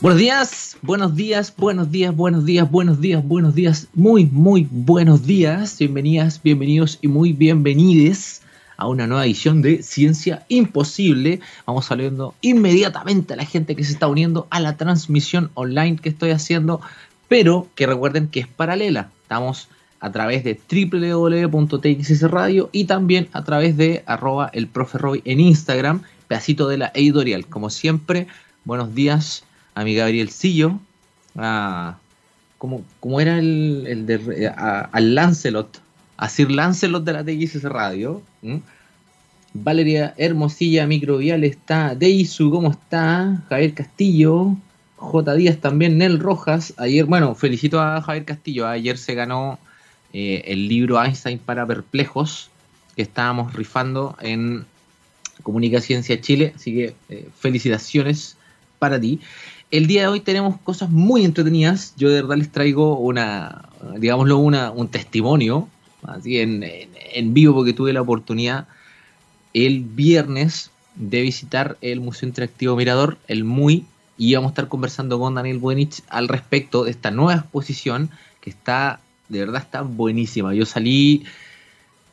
Buenos días, buenos días, buenos días, buenos días, buenos días, buenos días, muy, muy buenos días. Bienvenidas, bienvenidos y muy bienvenides a una nueva edición de Ciencia Imposible. Vamos saliendo inmediatamente a la gente que se está uniendo a la transmisión online que estoy haciendo, pero que recuerden que es paralela. Estamos a través de www.txsradio Radio y también a través de arroba el profe Roy en Instagram, pedacito de la editorial. Como siempre, buenos días a mi Gabrielcillo, a, como, como era el, el de, al Lancelot, a Sir Lancelot de la TXS Radio. Valeria Hermosilla Microvial está, Deisu, ¿cómo está? Javier Castillo, J. Díaz también, Nel Rojas. Ayer, bueno, felicito a Javier Castillo, ayer se ganó eh, el libro Einstein para perplejos que estábamos rifando en Comunicaciencia Chile, así que eh, felicitaciones para ti. El día de hoy tenemos cosas muy entretenidas. Yo de verdad les traigo una, digámoslo, una, un testimonio, así en, en, vivo, porque tuve la oportunidad el viernes de visitar el Museo Interactivo Mirador, el MUI, y vamos a estar conversando con Daniel Buenich al respecto de esta nueva exposición que está, de verdad, está buenísima. Yo salí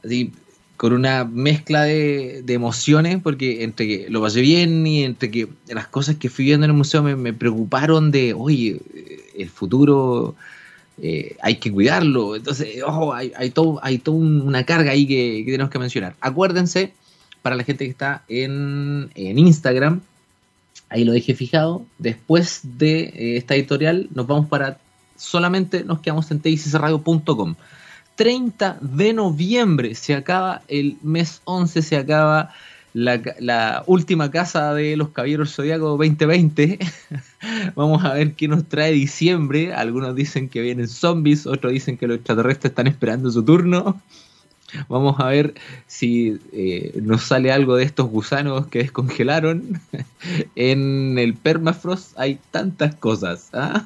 así con una mezcla de, emociones, porque entre que lo pasé bien y entre que las cosas que fui viendo en el museo me, preocuparon de, oye, el futuro eh, hay que cuidarlo. Entonces, ojo, hay, hay toda hay todo una carga ahí que, tenemos que mencionar. Acuérdense, para la gente que está en, en Instagram, ahí lo dejé fijado, después de eh, esta editorial nos vamos para, solamente nos quedamos en txsradio.com. 30 de noviembre se acaba el mes 11, se acaba la, última casa de los Caballeros Zodíaco 2020. Vamos a ver qué nos trae diciembre. Algunos dicen que vienen zombies, otros dicen que los extraterrestres están esperando su turno. Vamos a ver si eh, nos sale algo de estos gusanos que descongelaron. en el permafrost hay tantas cosas. ¿ah?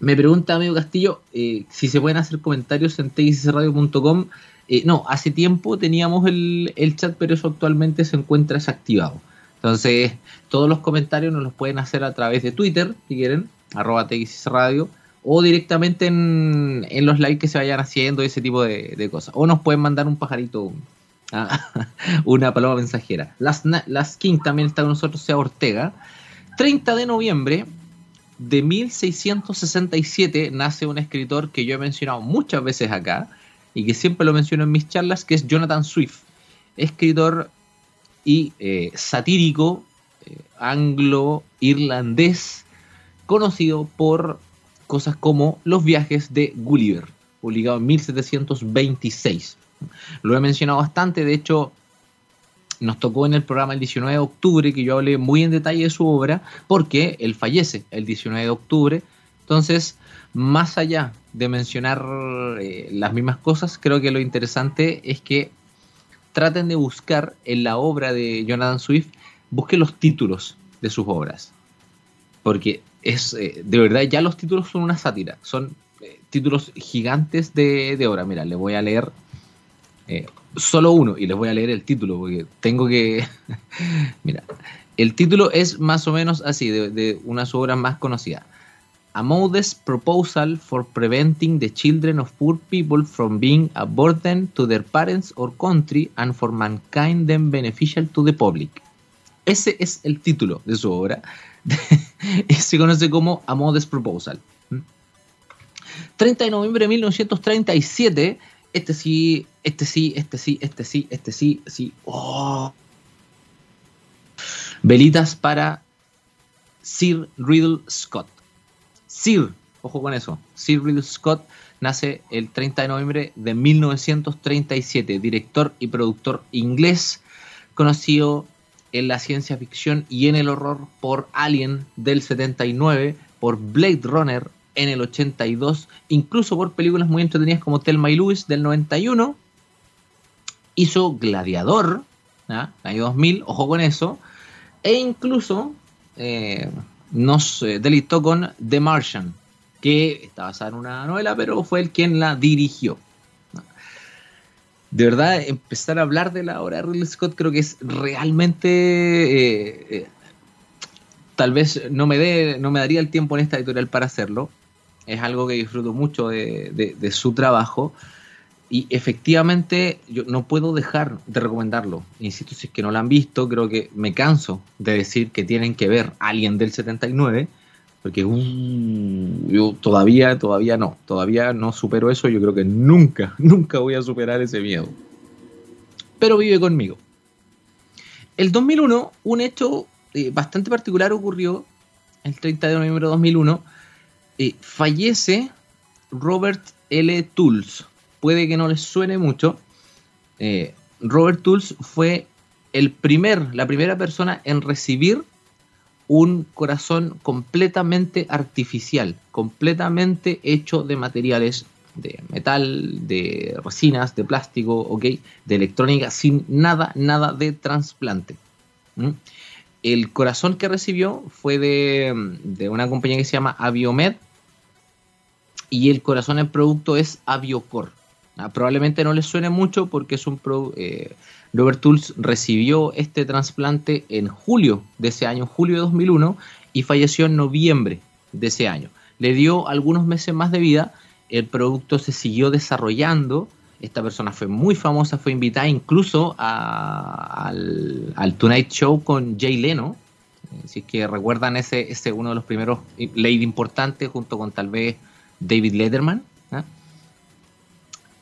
Me pregunta amigo Castillo eh, si se pueden hacer comentarios en txsradio.com. Eh, no, hace tiempo teníamos el, chat, pero eso actualmente se encuentra desactivado. Entonces, todos los comentarios nos los pueden hacer a través de Twitter, si quieren, arroba o directamente en, los likes que se vayan haciendo, ese tipo de, cosas. O nos pueden mandar un pajarito, ah, una paloma mensajera. Las, las King también está con nosotros, sea Ortega. 30 de noviembre de 1667 nace un escritor que yo he mencionado muchas veces acá y que siempre lo menciono en mis charlas, que es Jonathan Swift, escritor y eh, satírico eh, anglo-irlandés, conocido por cosas como Los viajes de Gulliver, publicado en 1726. Lo he mencionado bastante, de hecho nos tocó en el programa el 19 de octubre, que yo hablé muy en detalle de su obra, porque él fallece el 19 de octubre. Entonces, más allá de mencionar eh, las mismas cosas, creo que lo interesante es que traten de buscar en la obra de Jonathan Swift, busquen los títulos de sus obras. Porque es, eh, de verdad, ya los títulos son una sátira, son eh, títulos gigantes de, de obra. Mira, le voy a leer solo uno y les voy a leer el título porque tengo que... Mira, el título es más o menos así, de, una de sus obras más conocidas. A modest proposal for preventing the children of poor people from being a burden to their parents or country and for mankind then beneficial to the public. Ese es el título de su obra. Se conoce como A Modest Proposal. 30 de noviembre de 1937 este sí, este sí, este sí, este sí, este sí, sí. Oh. Velitas para Sir Riddle Scott. Sir, ojo con eso. Sir Riddle Scott nace el 30 de noviembre de 1937, director y productor inglés, conocido en la ciencia ficción y en el horror por Alien del 79, por Blade Runner en el 82, incluso por películas muy entretenidas como Thelma y Louis del 91. Hizo Gladiador, año 2000, ojo con eso. E incluso eh, nos eh, delitó con The Martian, que está basada en una novela, pero fue el quien la dirigió. De verdad, empezar a hablar de la obra de Ridley Scott creo que es realmente eh, tal vez no me, dé, no me daría el tiempo en esta editorial para hacerlo. Es algo que disfruto mucho de, su trabajo. Y efectivamente yo no puedo dejar de recomendarlo. Insisto, si es que no lo han visto, creo que me canso de decir que tienen que ver Alien del 79, porque uh, yo todavía, todavía no, todavía no supero eso. Yo creo que nunca, nunca voy a superar ese miedo. Pero vive conmigo. El 2001, un hecho eh, bastante particular ocurrió el 30 de noviembre de 2001. Eh, fallece Robert L. Tools. Puede que no les suene mucho. Eh, Robert Tools fue el primer, la primera persona en recibir un corazón completamente artificial, completamente hecho de materiales de metal, de resinas, de plástico, de electrónica, sin nada, nada de trasplante el corazón que recibió fue de, una compañía que se llama Aviomed y el corazón del producto es Aviocor. Ah, probablemente no les suene mucho porque es un eh, Robert Tools recibió este trasplante en julio de ese año, julio de 2001, y falleció en noviembre de ese año. Le dio algunos meses más de vida, el producto se siguió desarrollando esta persona fue muy famosa, fue invitada incluso al, Tonight Show con Jay Leno. Si es que recuerdan ese, ese uno de los primeros lady importantes junto con tal vez David Letterman. ¿ah?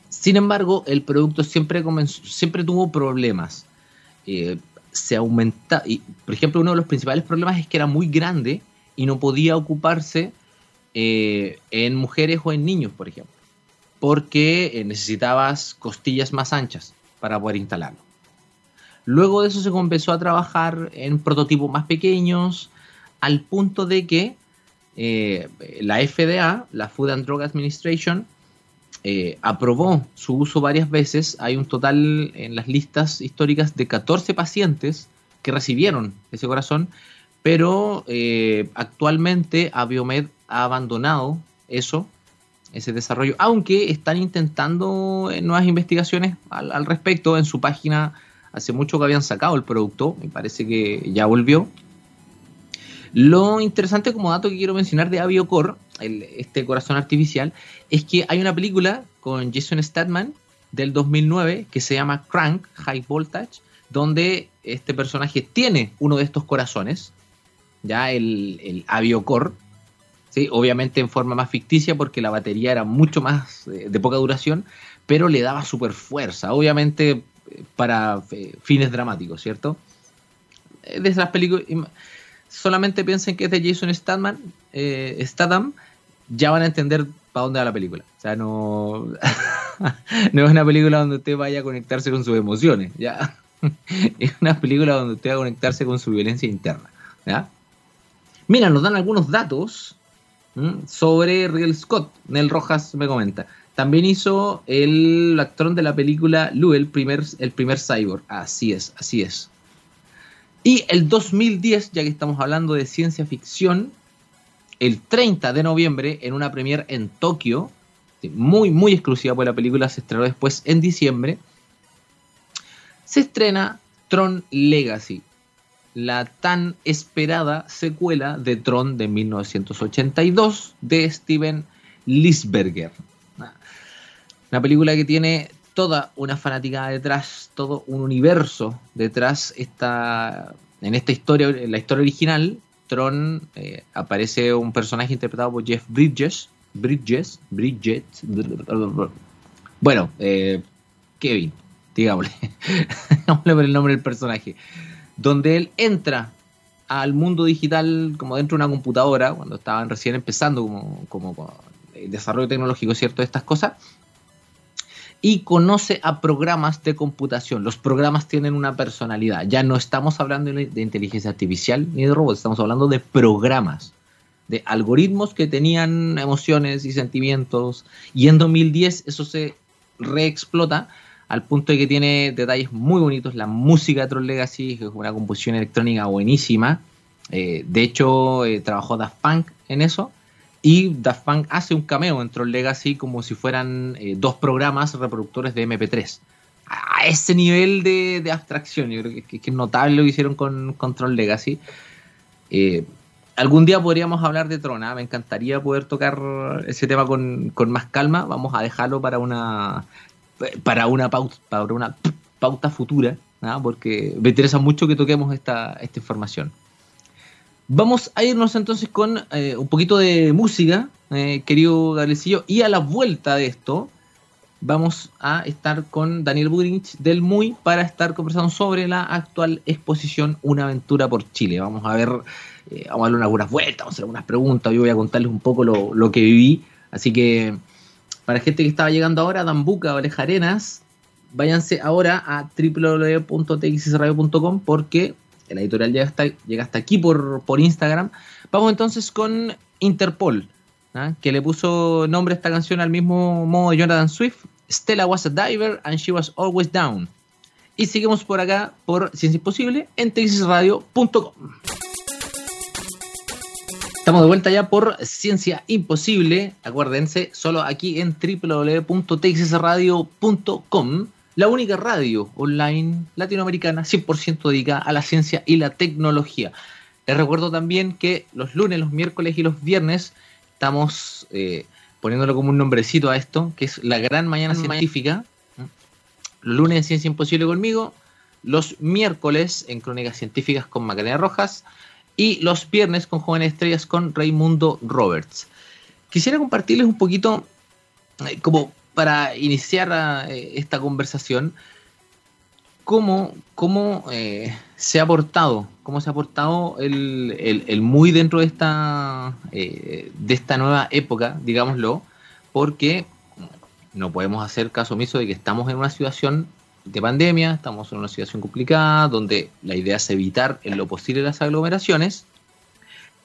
Sin embargo, el producto siempre, comenzó, siempre tuvo problemas. Eh, se aumenta, y, por ejemplo, uno de los principales problemas es que era muy grande y no podía ocuparse eh, en mujeres o en niños, por ejemplo porque eh, necesitabas costillas más anchas para poder instalarlo. Luego de eso se comenzó a trabajar en prototipos más pequeños, al punto de que eh, la FDA, la Food and Drug Administration, eh, aprobó su uso varias veces. Hay un total en las listas históricas de 14 pacientes que recibieron ese corazón, pero actualmente Abiomed ha abandonado eso ese desarrollo, aunque están intentando nuevas investigaciones al, respecto en su página. Hace mucho que habían sacado el producto, me parece que ya volvió. Lo interesante como dato que quiero mencionar de Aviocore, este corazón artificial, es que hay una película con Jason Statham del 2009 que se llama Crank High Voltage, donde este personaje tiene uno de estos corazones, ya el, el Aviocore, obviamente en forma más ficticia porque la batería era mucho más eh, de poca duración, pero le daba super fuerza, obviamente eh, para eh, fines dramáticos, ¿cierto? De esas películas, solamente piensen que es de Jason Statham, Statham ya van a entender para dónde va la película. O sea, no, no es una película donde usted vaya a conectarse con sus emociones, ¿ya? es una película donde usted va a conectarse con su violencia interna, ¿ya? Mira, nos dan algunos datos sobre Real Scott. Nel Rojas me comenta. También hizo el actor de la película Lou, el primer, el primer cyborg. Así es, así es. Y el 2010, ya que estamos hablando de ciencia ficción, el 30 de noviembre, en una premiere en Tokio, muy, muy exclusiva, porque la película se estrenó después en diciembre, se estrena Tron Legacy, la tan esperada secuela de Tron de 1982 de Steven Lisberger. Una película que tiene toda una fanática detrás, todo un universo detrás. Esta, en esta historia, en la historia original, Tron eh, aparece un personaje interpretado por Jeff Bridges. Bridges, Bridget. Bueno, eh, Kevin, digámosle. digámosle por el nombre del personaje donde él entra al mundo digital como dentro de una computadora, cuando estaban recién empezando como, como, el desarrollo tecnológico, ¿cierto? De estas cosas, y conoce a programas de computación. Los programas tienen una personalidad. Ya no estamos hablando de inteligencia artificial ni de robots, estamos hablando de programas, de algoritmos que tenían emociones y sentimientos. Y en 2010 eso se reexplota al punto de que tiene detalles muy bonitos. La música de Tron Legacy es una composición electrónica buenísima. Eh, de hecho, eh, trabajó Daft Punk en eso. Y Daft Punk hace un cameo en Tron Legacy como si fueran eh, dos programas reproductores de MP3. A ese nivel de, abstracción, yo creo que, es notable lo que hicieron con, con Tron Legacy. algún día podríamos hablar de Trona. Me encantaría poder tocar ese tema con, más calma. Vamos a dejarlo para una para una pauta, para una pauta futura, porque me interesa mucho que toquemos esta, esta información. Vamos a irnos entonces con eh, un poquito de música, eh, querido Gabrielcillo, y a la vuelta de esto vamos a estar con Daniel Budrich del MUI para estar conversando sobre la actual exposición Una aventura por Chile. Vamos a ver eh, vamos a darle unas buenas vueltas, vamos a hacer algunas preguntas, yo voy a contarles un poco lo, que viví. Así que para gente que estaba llegando ahora, Dambuca, Oreja Arenas, váyanse ahora a www.txsradio.com porque el editorial llega hasta, llega hasta aquí por, Instagram. Vamos entonces con Interpol, ¿ah? que le puso nombre a esta canción al mismo modo de Jonathan Swift. Stella was a diver and she was always down. Y seguimos por acá por Ciencia Imposible en txsradio.com. Estamos de vuelta ya por Ciencia Imposible. Acuérdense, solo aquí en www.texasradio.com, la única radio online latinoamericana 100% dedicada a la ciencia y la tecnología. Les recuerdo también que los lunes, los miércoles y los viernes estamos eh, poniéndolo como un nombrecito a esto, que es la gran mañana científica. Los lunes en Ciencia Imposible conmigo, los miércoles en Crónicas Científicas con Macarena Rojas y los viernes con Jóvenes Estrellas con Raimundo Roberts. Quisiera compartirles un poquito, eh, como para iniciar eh, esta conversación, cómo, cómo eh, se ha aportado, cómo se ha aportado el, muy dentro de esta, de esta nueva época, digámoslo, porque no podemos hacer caso omiso de que estamos en una situación de pandemia, estamos en una situación complicada, donde la idea es evitar en lo posible las aglomeraciones.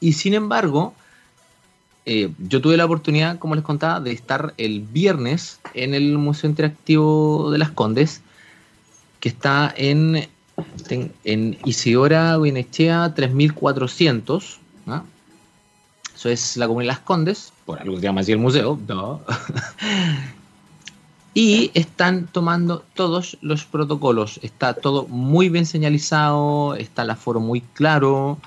Y sin embargo, eh, yo tuve la oportunidad, como les contaba, de estar el viernes en el Museo Interactivo de las Condes, que está en, en, Isidora Guinechea 3400. Eso es la Comunidad de las Condes, por algo se llama así el museo. No. y están tomando todos los protocolos. Está todo muy bien señalizado, está el aforo muy claro.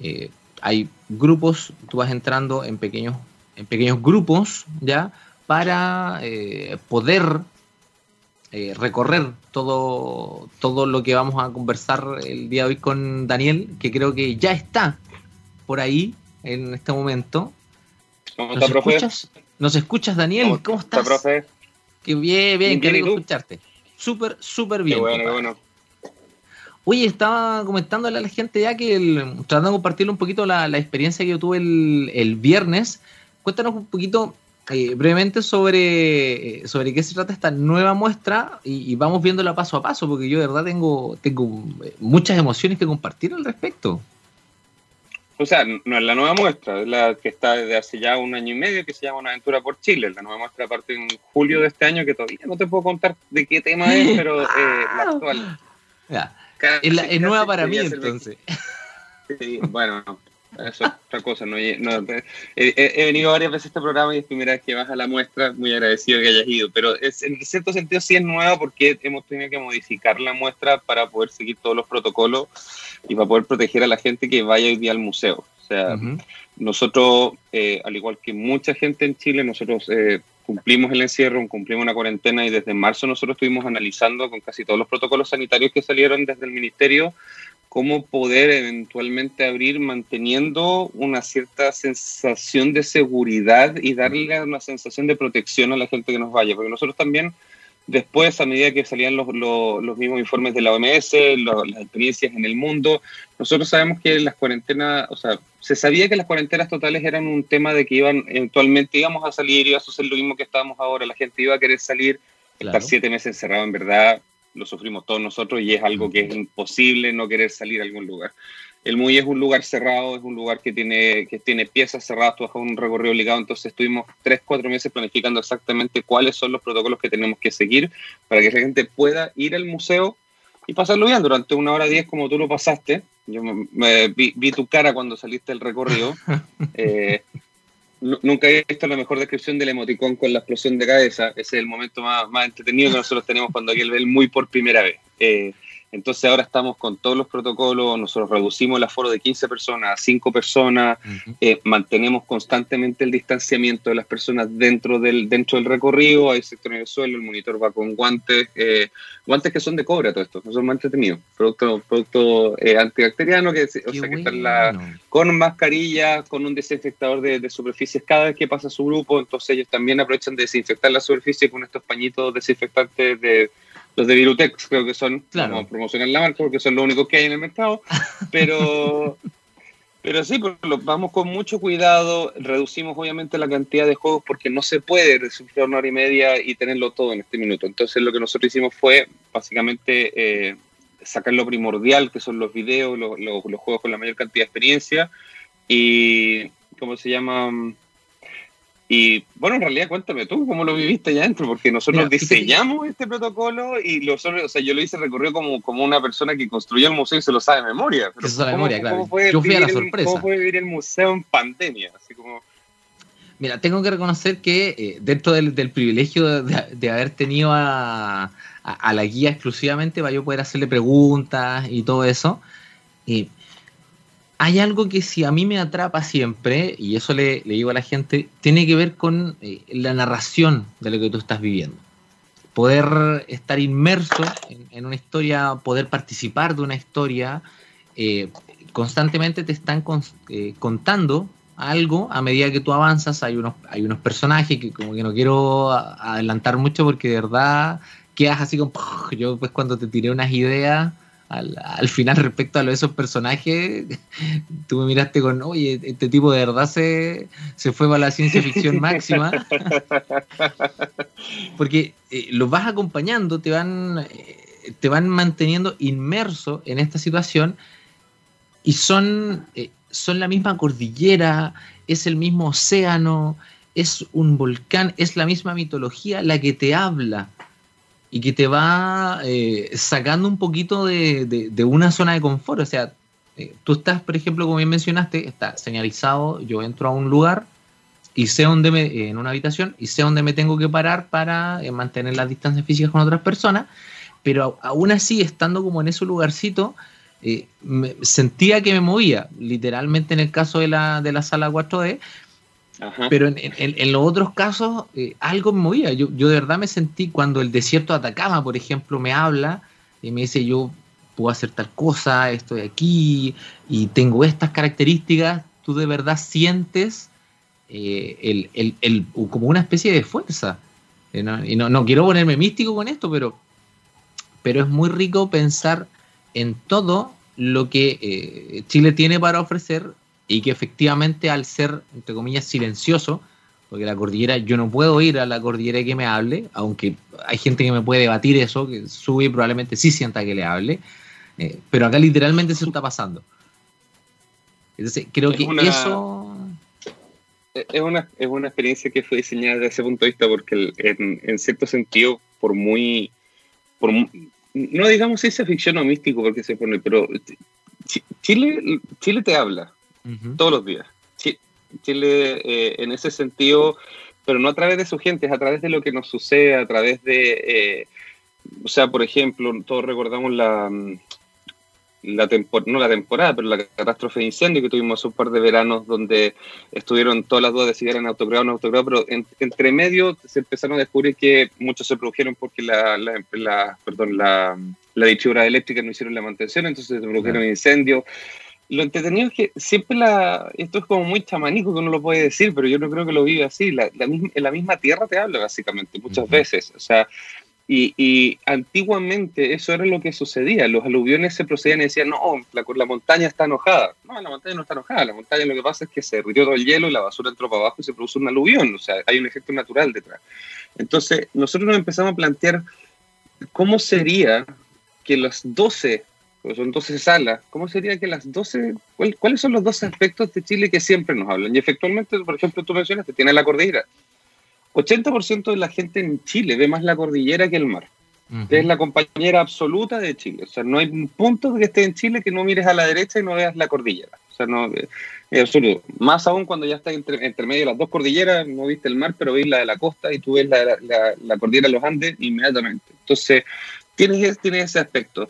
Eh, hay grupos, tú vas entrando en pequeños, en pequeños grupos ya para eh, poder eh, recorrer todo, todo lo que vamos a conversar el día de hoy con Daniel, que creo que ya está por ahí en este momento. ¿Cómo está, profe? Escuchas? ¿Nos escuchas, Daniel? ¿Cómo, estás? Está, profe? Que bien, bien, qué rico escucharte. Súper, súper bien. Qué bueno, qué bueno. Oye, estaba comentándole a la gente ya que tratando de compartirle un poquito la, experiencia que yo tuve el, viernes. Cuéntanos un poquito eh, brevemente sobre, sobre qué se trata esta nueva muestra y, vamos viéndola paso a paso, porque yo de verdad tengo, tengo muchas emociones que compartir al respecto. O sea, no es la nueva muestra, es la que está desde hace ya un año y medio, que se llama Una aventura por Chile. La nueva muestra parte en julio de este año, que todavía no te puedo contar de qué tema es, pero eh, la actual. Es, nueva para mí, entonces. Sí, bueno, eso es otra cosa. No, he, venido varias veces a este programa y es primera vez que vas a la muestra. Muy agradecido que hayas ido. Pero es, en cierto sentido sí es nueva porque hemos tenido que modificar la muestra para poder seguir todos los protocolos y para poder proteger a la gente que vaya hoy día al museo. O sea, nosotros, eh, al igual que mucha gente en Chile, nosotros eh, cumplimos el encierro, cumplimos una cuarentena y desde marzo nosotros estuvimos analizando con casi todos los protocolos sanitarios que salieron desde el ministerio cómo poder eventualmente abrir manteniendo una cierta sensación de seguridad y darle una sensación de protección a la gente que nos vaya, porque nosotros también después, a medida que salían los, los, mismos informes de la OMS, las experiencias en el mundo, nosotros sabemos que las cuarentenas, o sea, se sabía que las cuarentenas totales eran un tema de que iban, eventualmente íbamos a salir, iba a suceder lo mismo que estábamos ahora, la gente iba a querer salir, estar siete meses encerrado en verdad lo sufrimos todos nosotros y es algo que es imposible no querer salir a algún lugar. El MUI es un lugar cerrado, es un lugar que tiene, que tiene piezas cerradas, tú un recorrido obligado, entonces estuvimos tres, cuatro meses planificando exactamente cuáles son los protocolos que tenemos que seguir para que la gente pueda ir al museo y pasarlo bien durante una hora diez como tú lo pasaste. Yo me, vi, tu cara cuando saliste del recorrido. Eh, nunca he visto la mejor descripción del emoticón con la explosión de cabeza. Ese es el momento más, más entretenido que nosotros tenemos cuando alguien ve muy por primera vez. Eh, Entonces ahora estamos con todos los protocolos, nosotros reducimos el aforo de 15 personas a 5 personas, eh, mantenemos constantemente el distanciamiento de las personas dentro del, dentro del recorrido, hay sector en el suelo, el monitor va con guantes, eh, guantes que son de cobre todo esto, no son más entretenidos, producto, producto eh, antibacteriano, que, o sea, que están la, con mascarilla, con un desinfectador de, superficies cada vez que pasa su grupo, entonces ellos también aprovechan de desinfectar la superficie con estos pañitos desinfectantes de los de Virutex creo que son, claro. a promocionar la marca porque son los únicos que hay en el mercado, pero, pero sí, pues, vamos con mucho cuidado, reducimos obviamente la cantidad de juegos porque no se puede resolver una hora y media y tenerlo todo en este minuto. Entonces lo que nosotros hicimos fue básicamente eh, sacar lo primordial, que son los videos, los, los juegos con la mayor cantidad de experiencia y, ¿cómo se llama? Y bueno, en realidad cuéntame tú cómo lo viviste allá adentro, porque nosotros diseñamos este protocolo y lo, o sea, yo lo hice recorrido como, como una persona que construyó el museo y se lo sabe de memoria. Pero sabe de memoria, claro. Yo fui a la sorpresa. ¿Cómo fue vivir el museo en pandemia? Así como... Mira, tengo que reconocer que eh, dentro del, del privilegio de, de, haber tenido a, a, a, la guía exclusivamente para yo poder hacerle preguntas y todo eso, eh, hay algo que si a mí me atrapa siempre, y eso le, digo a la gente, tiene que ver con eh, la narración de lo que tú estás viviendo. Poder estar inmerso en, una historia, poder participar de una historia, eh, constantemente te están eh, contando algo a medida que tú avanzas. Hay unos, hay unos personajes que como que no quiero adelantar mucho porque de verdad quedas así como... Yo pues cuando te tiré unas ideas al, final respecto a lo de esos personajes, tú me miraste con, oye, este tipo de verdad se, se fue para la ciencia ficción máxima. Porque eh, los vas acompañando, te van, eh, te van manteniendo inmerso en esta situación y son, eh, son la misma cordillera, es el mismo océano, es un volcán, es la misma mitología la que te habla y que te va eh, sacando un poquito de, una zona de confort. O sea, eh, tú estás, por ejemplo, como bien mencionaste, está señalizado, yo entro a un lugar y sé dónde me, en una habitación, y sé dónde me tengo que parar para eh, mantener las distancias físicas con otras personas, pero aún así, estando como en ese lugarcito, sentía que me movía, literalmente en el caso de la, de la sala 4D, pero en, los otros casos eh, algo me movía. Yo, yo de verdad me sentí cuando el desierto de Atacama, por ejemplo, me habla y me dice yo puedo hacer tal cosa, estoy aquí y tengo estas características, tú de verdad sientes eh, el, el, como una especie de fuerza. Eh, y no, no, quiero ponerme místico con esto, pero, pero es muy rico pensar en todo lo que Chile tiene para ofrecer y que efectivamente al ser, entre comillas, silencioso, porque la cordillera, yo no puedo ir a la cordillera que me hable, aunque hay gente que me puede debatir eso, que sube y probablemente sí sienta que le hable, eh, pero acá literalmente se está pasando. Entonces, creo que eso... Es una, es una experiencia que fue diseñada desde ese punto de vista, porque en, cierto sentido, por muy, por no digamos ciencia ficción o místico, porque se pone, pero Chile, Chile te habla, todos los días. Chile, eh, en ese sentido, pero no a través de su gente, es a través de lo que nos sucede, a través de, eh, o sea, por ejemplo, todos recordamos la, mm, la no la temporada, pero la catástrofe de incendio que tuvimos un par de veranos donde estuvieron todas las dudas de si eran autogrado o no autogrado, pero entre medio se empezaron a descubrir que muchos se produjeron porque la, la, perdón, la, la distribuidora eléctrica no hicieron la mantención, entonces se produjeron incendios lo entretenido es que siempre la. Esto es como muy chamanico que uno lo puede decir, pero yo no creo que lo vive así. La, misma, la misma tierra te habla, básicamente, muchas veces. O sea, y, y, antiguamente eso era lo que sucedía. Los aluviones se procedían y decían, no, la, la montaña está enojada. No, la montaña no está enojada. La montaña lo que pasa es que se derritió todo el hielo y la basura entró para abajo y se produce un aluvión. O sea, hay un efecto natural detrás. Entonces, nosotros nos empezamos a plantear cómo sería que las 12 pues son 12 salas, ¿cómo sería que las 12, cuáles son los 12 aspectos de Chile que siempre nos hablan? Y efectivamente, por ejemplo, tú mencionas que tiene la cordillera. 80% de la gente en Chile ve más la cordillera que el mar. Es la compañera absoluta de Chile. O sea, no hay un punto que esté en Chile que no mires a la derecha y no veas la cordillera. O sea, no, es absoluto. Más aún cuando ya estás entre, medio de las dos cordilleras, no viste el mar, pero ves la de la costa y tú ves la, la, cordillera de los Andes inmediatamente. Entonces, tienes, tienes ese aspecto.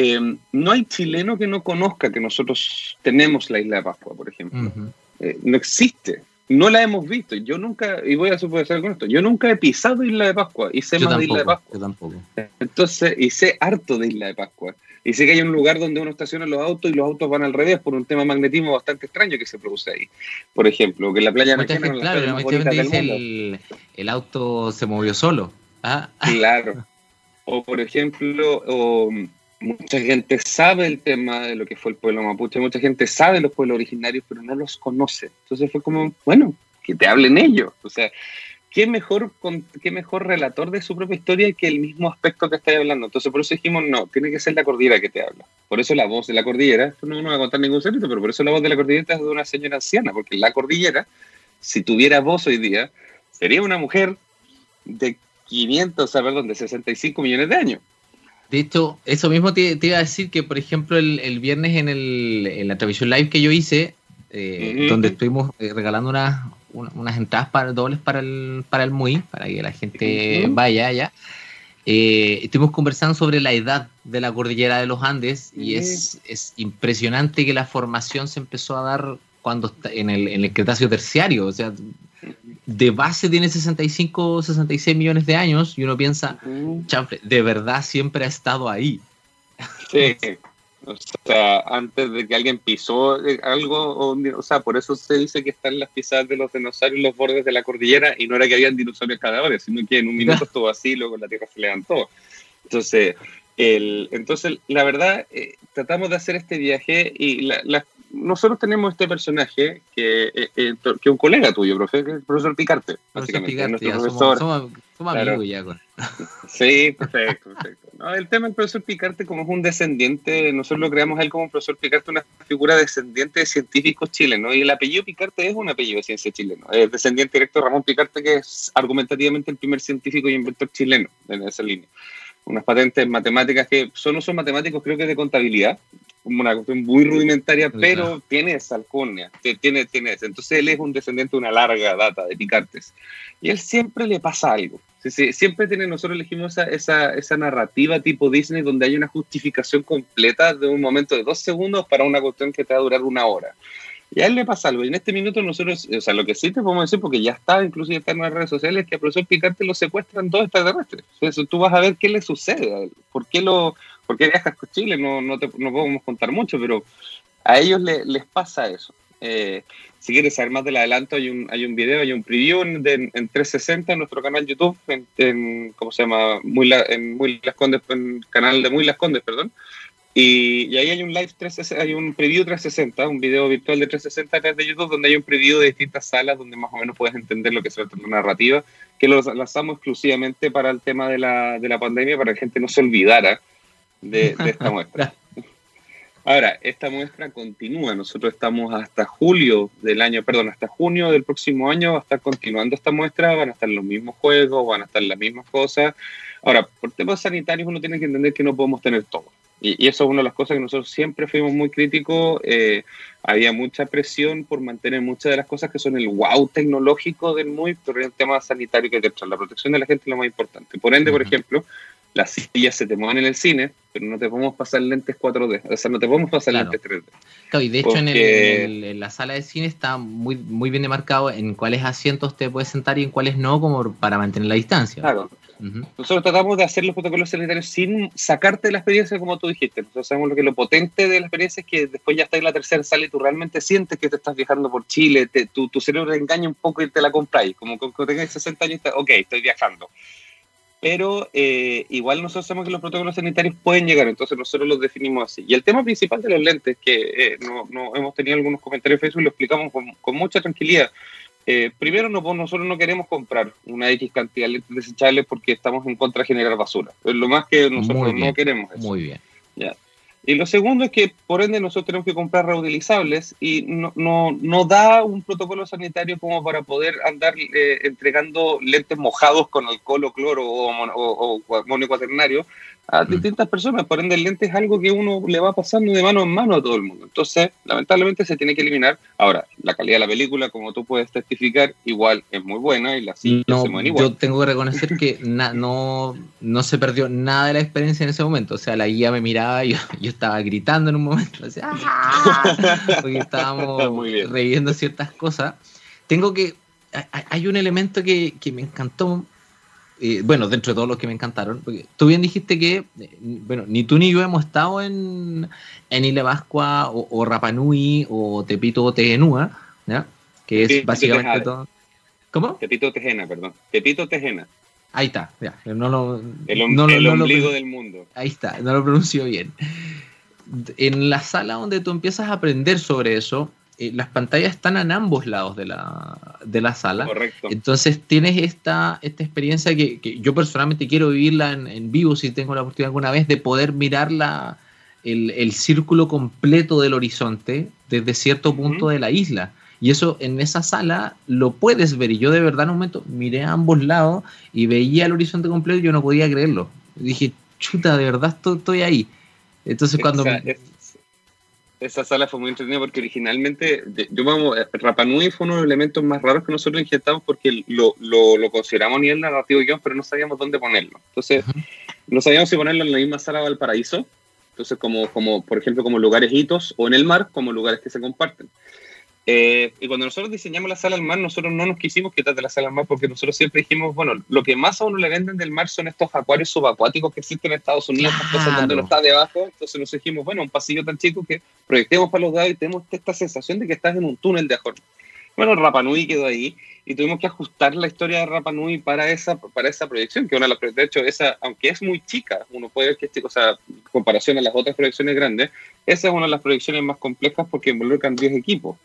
Eh, no hay chileno que no conozca que nosotros tenemos la isla de Pascua, por ejemplo. Eh, no existe. No la hemos visto. Yo nunca, y voy a suponer con esto, yo nunca he pisado Isla de Pascua y sé más de Isla de Pascua. Yo tampoco. Entonces, y sé harto de Isla de Pascua. Y sé que hay un lugar donde uno estaciona los autos y los autos van al revés por un tema magnetismo bastante extraño que se produce ahí. Por ejemplo, que la playa gente, claro, dice el, el, auto se movió solo. ¿ah? Claro. O por ejemplo, o, mucha gente sabe el tema de lo que fue el pueblo mapuche, mucha gente sabe los pueblos originarios, pero no los conoce. Entonces fue como, bueno, que te hablen ellos. O sea, ¿qué mejor, qué mejor relator de su propia historia que el mismo aspecto que estáis hablando? Entonces por eso dijimos, no, tiene que ser la cordillera que te habla. Por eso la voz de la cordillera, esto no nos va a contar ningún secreto, pero por eso la voz de la cordillera es de una señora anciana, porque la cordillera, si tuviera voz hoy día, sería una mujer de 500, o sea, perdón, de 65 millones de años. De hecho, eso mismo te, iba a decir que, por ejemplo, el, viernes en, el, en la televisión live que yo hice, eh, donde estuvimos eh, regalando unas, unas entradas para, dobles para el, para el MUI, para que la gente vaya allá. Eh, estuvimos conversando sobre la edad de la cordillera de los Andes y es, es, impresionante que la formación se empezó a dar cuando en el, en el Cretáceo terciario, o sea, de base tiene 65, 66 millones de años y uno piensa, chanfle, de verdad siempre ha estado ahí. Sí, o sea, antes de que alguien pisó eh, algo, o, sea, por eso se dice que están las pisadas de los dinosaurios en los bordes de la cordillera y no era que habían dinosaurios cadáveres, sino que en un minuto estuvo así y luego la Tierra se levantó. Entonces, el, entonces la verdad, eh, tratamos de hacer este viaje y la, nosotros tenemos este personaje que, eh, eh, que un colega tuyo, profe, que es el profesor Picarte. Profesor Picarte, ya, profesor. Somos, somos, amigos ya. Sí, perfecto, perfecto. el tema del profesor Picarte, como es un descendiente, nosotros lo creamos a él como profesor Picarte, una figura descendiente de científicos chilenos. Y el apellido Picarte es un apellido de ciencia chileno. Es descendiente directo de Ramón Picarte, que es argumentativamente el primer científico y inventor chileno en esa línea unas patentes matemáticas que son, no son matemáticos, creo que de contabilidad, como una cuestión muy rudimentaria, pero tiene esa alcurnia, tiene, tiene Entonces él es un descendiente de una larga data de Picartes. Y él siempre le pasa algo. siempre tiene, nosotros elegimos esa, esa, esa, narrativa tipo Disney donde hay una justificación completa de un momento de dos segundos para una cuestión que te va a durar una hora. Y a él le pasa algo. Y en este minuto nosotros, o sea, lo que sí te podemos decir, porque ya está, incluso ya está en las redes sociales, es que al profesor Picarte lo secuestran dos extraterrestres. Eso tú vas a ver qué le sucede a él. ¿Por qué, lo, por qué viajas con Chile? No, no, te, no podemos contar mucho, pero a ellos les pasa eso. Eh, si quieres saber más del adelanto, hay un, hay un video, hay un preview en, en, 360 en nuestro canal YouTube, en, ¿cómo se llama? Muy en Muy Las Condes, en canal de Muy Las Condes, perdón. Y, ahí hay un live 360, hay un preview 360, un video virtual de 360 de YouTube donde hay un preview de distintas salas donde más o menos puedes entender lo que es la narrativa, que lo lanzamos exclusivamente para el tema de la, de la pandemia, para que la gente no se olvidara de, esta muestra. Ahora, esta muestra continúa. Nosotros estamos hasta julio del año, perdón, hasta junio del próximo año va a estar continuando esta muestra, van a estar los mismos juegos, van a estar las mismas cosas. Ahora, por temas sanitarios uno tiene que entender que no podemos tener todo. Y, eso es una de las cosas que nosotros siempre fuimos muy críticos. Eh, había mucha presión por mantener muchas de las cosas que son el wow tecnológico del MUI, pero el tema sanitario que te La protección de la gente es lo más importante. Por ende, por ejemplo, las sillas se te mueven en el cine, pero no te podemos pasar lentes 4D, o sea, no te podemos pasar lentes 3D. Claro, y de hecho en, la sala de cine está muy, muy bien demarcado en cuáles asientos te puedes sentar y en cuáles no, como para mantener la distancia. Claro. Nosotros tratamos de hacer los protocolos sanitarios sin sacarte de la experiencia, como tú dijiste. Nosotros sabemos lo que lo potente de la experiencia es que después ya estás en la tercera sala y tú realmente sientes que te estás viajando por Chile, tu, tu, cerebro te engaña un poco y te la compráis. Como cuando tengas 60 años, ok, estoy viajando pero eh, igual nosotros sabemos que los protocolos sanitarios pueden llegar, entonces nosotros los definimos así. Y el tema principal de los lentes, que eh, no, no, hemos tenido algunos comentarios en Facebook y lo explicamos con, con mucha tranquilidad. Eh, primero, no, nosotros no queremos comprar una X cantidad de lentes desechables porque estamos en contra de generar basura. Es lo más que nosotros no queremos. Eso. Muy bien. Ya. Y lo segundo es que, por ende, nosotros tenemos que comprar reutilizables y no, no, no da un protocolo sanitario como para poder andar eh, entregando lentes mojados con alcohol o cloro o, o, o a mm. distintas personas. Por ende, el lente es algo que uno le va pasando de mano en mano a todo el mundo. Entonces, lamentablemente se tiene que eliminar. Ahora, la calidad de la película, como tú puedes testificar, igual es muy buena y la se mueven igual. Yo tengo que reconocer que no, no se perdió nada de la experiencia en ese momento. O sea, la guía me miraba y yo, yo estaba gritando en un momento. porque estábamos reviendo ciertas cosas. Tengo que. Hay un elemento que, que me encantó eh, bueno, dentro de todos los que me encantaron, porque tú bien dijiste que, eh, bueno, ni tú ni yo hemos estado en, en Pascua o, o Rapanui o Tepito o Tegenúa, ¿ya? Que es básicamente todo. ¿Cómo? Tepito Tejena, perdón. Tepito Tejena. Ahí está, ya. No lo, el, ombligo del mundo. Ahí está, no lo pronuncio bien. En la sala donde tú empiezas a aprender sobre eso, eh, las pantallas están en ambos lados de la, de la sala. Correcto. Entonces tienes esta, esta experiencia que, yo personalmente quiero vivirla en, vivo si tengo la oportunidad alguna vez de poder mirar la, el, círculo completo del horizonte desde cierto punto de la isla. Y eso en esa sala lo puedes ver. Y yo de verdad en un momento miré a ambos lados y veía el horizonte completo y yo no podía creerlo. dije, chuta, de verdad estoy, ahí. Entonces cuando esa sala fue muy entretenida porque originalmente, yo vamos, eh, Rapanui fue uno de los elementos más raros que nosotros injetamos porque lo, lo, lo consideramos a nivel narrativo guion, pero no sabíamos dónde ponerlo. Entonces, no sabíamos si ponerlo en la misma sala Valparaíso, entonces como, como, por ejemplo, como lugares hitos, o en el mar, como lugares que se comparten. Eh, y cuando nosotros diseñamos la sala al mar, nosotros no nos quisimos quitar de la sala al mar porque nosotros siempre dijimos, bueno, lo que más a uno le venden del mar son estos acuarios subacuáticos que existen en Estados Unidos, cosas donde no está debajo. Entonces nos dijimos, bueno, un pasillo tan chico que proyectemos para los dados y tenemos esta sensación de que estás en un túnel de ajor. Bueno, Rapanui quedó ahí y tuvimos que ajustar la historia de Rapanui para esa, para esa proyección, que una de las, de hecho, esa, aunque es muy chica, uno puede ver que, este, o sea, en comparación a las otras proyecciones grandes, esa es una de las proyecciones más complejas porque involucran 10 equipos.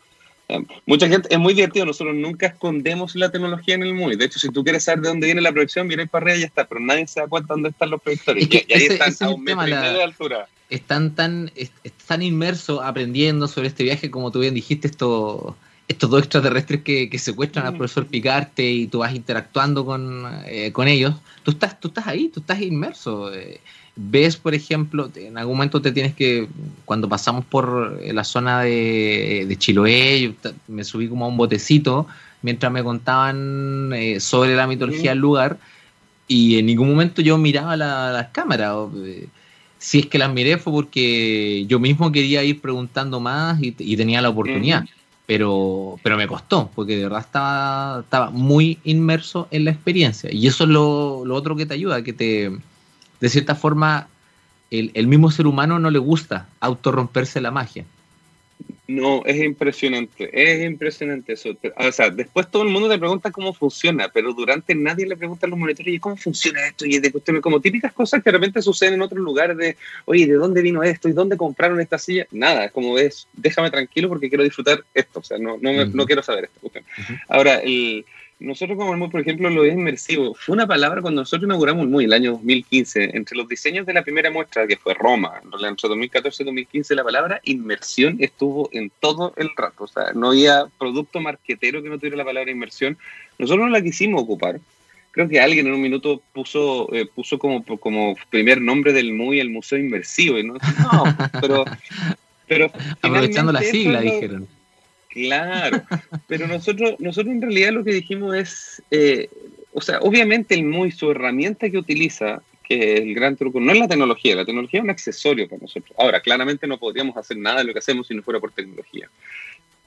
Mucha gente, es muy divertido, nosotros nunca escondemos la tecnología en el MUI. De hecho, si tú quieres saber de dónde viene la proyección, viene para arriba y ya está, pero nadie se da cuenta dónde están los proyectores. y, ahí están a un metro y medio de altura. Están tan, están inmersos aprendiendo sobre este viaje, como tú bien dijiste, estos, estos dos extraterrestres que, que secuestran al mm. profesor Picarte y tú vas interactuando con, eh, con ellos. Tú estás, tú estás ahí, tú estás inmerso. Eh, ves, por ejemplo, en algún momento te tienes que, cuando pasamos por la zona de, de Chiloé, me subí como a un botecito mientras me contaban eh, sobre la mitología del lugar y en ningún momento yo miraba las cámaras. Eh, si es que las miré fue porque yo mismo quería ir preguntando más y, tenía la oportunidad. Pero, pero me costó, porque de verdad estaba, estaba muy inmerso en la experiencia. Y eso es lo, lo otro que te ayuda, que te, de cierta forma, el, mismo ser humano no le gusta autorromperse la magia. No, es impresionante, es impresionante eso. O sea, después todo el mundo te pregunta cómo funciona, pero durante nadie le pregunta a los monitores, ¿y cómo funciona esto? Y de cuestiones como típicas cosas que de repente suceden en otros lugares de, oye, ¿de dónde vino esto? ¿Y dónde compraron esta silla? Nada, es como ves, déjame tranquilo porque quiero disfrutar esto, o sea, no, no, no quiero saber esto. Ahora, el, nosotros como el por ejemplo, lo es inmersivo. Fue una palabra cuando nosotros inauguramos el MUI, el año 2015, entre los diseños de la primera muestra, que fue Roma, en realidad entre 2014 y 2015, la palabra inmersión estuvo en todo el rato. O sea, no había producto marquetero que no tuviera la palabra inmersión. Nosotros no la quisimos ocupar. Creo que alguien en un minuto puso, eh, puso como, como primer nombre del MUI el Museo Inmersivo. no, pero... pero Aprovechando la sigla, dijeron Claro, pero nosotros, nosotros en realidad lo que dijimos es, eh, o sea, obviamente el MUI, su herramienta que utiliza, que el gran truco, no es la tecnología, la tecnología es un accesorio para nosotros. Ahora, claramente no podríamos hacer nada de lo que hacemos si no fuera por tecnología,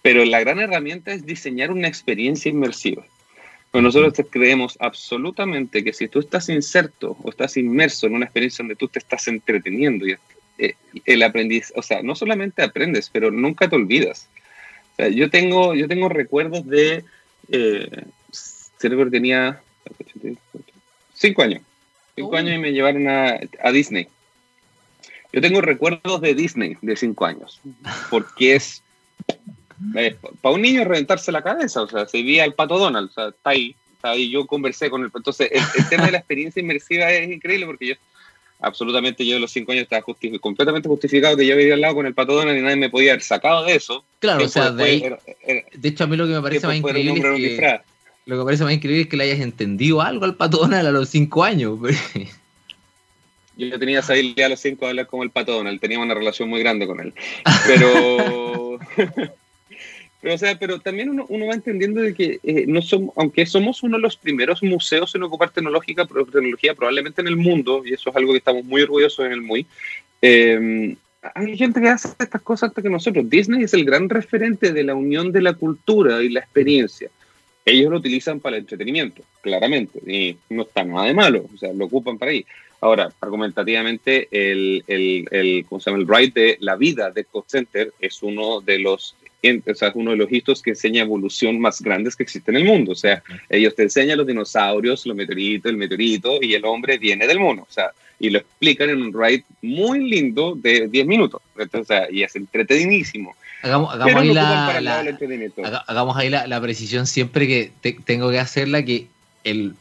pero la gran herramienta es diseñar una experiencia inmersiva. Pues nosotros creemos absolutamente que si tú estás inserto o estás inmerso en una experiencia donde tú te estás entreteniendo y eh, el aprendiz, o sea, no solamente aprendes, pero nunca te olvidas yo tengo, yo tengo recuerdos de, eh, que tenía cinco años, cinco años y me llevaron a, Disney. Yo tengo recuerdos de Disney de cinco años, porque es eh, para un niño reventarse la cabeza, o sea, se veía el pato Donald, o sea, está ahí, está ahí, yo conversé con él, entonces el tema de la experiencia inmersiva es increíble porque yo absolutamente yo de los cinco años estaba completamente justificado que yo vivía al lado con el pato Donald y nadie me podía haber sacado de eso. Claro, o sea, de, hecho a mí lo que me parece más increíble es que, lo que parece más increíble es que le hayas entendido algo al pato Donald a los cinco años. yo tenía esa habilidad a los cinco de hablar como el pato Donald, teníamos una relación muy grande con él. Pero, pero, o sea, pero también uno, uno va entendiendo de que eh, no somos, aunque somos uno de los primeros museos en ocupar tecnológica, tecnología probablemente en el mundo, y eso es algo que estamos muy orgullosos en el MUI, eh, hay gente que hace estas cosas hasta que nosotros. Disney es el gran referente de la unión de la cultura y la experiencia ellos lo utilizan para el entretenimiento, claramente, y no está nada de malo, o sea, lo ocupan para ahí. Ahora, argumentativamente, el, el, el, ¿cómo se llama? el ride de la vida de Code Center es uno de los o sea, uno de los hitos que enseña evolución más grandes que existe en el mundo. O sea, ellos te enseñan los dinosaurios, los meteoritos, el meteorito, y el hombre viene del mono. O sea, y lo explican en un ride muy lindo de 10 minutos. Entonces, o sea, y es entretenidísimo. Hagamos, hagamos ahí, la, hagamos ahí la, precisión siempre que tengo que hacerla, que el,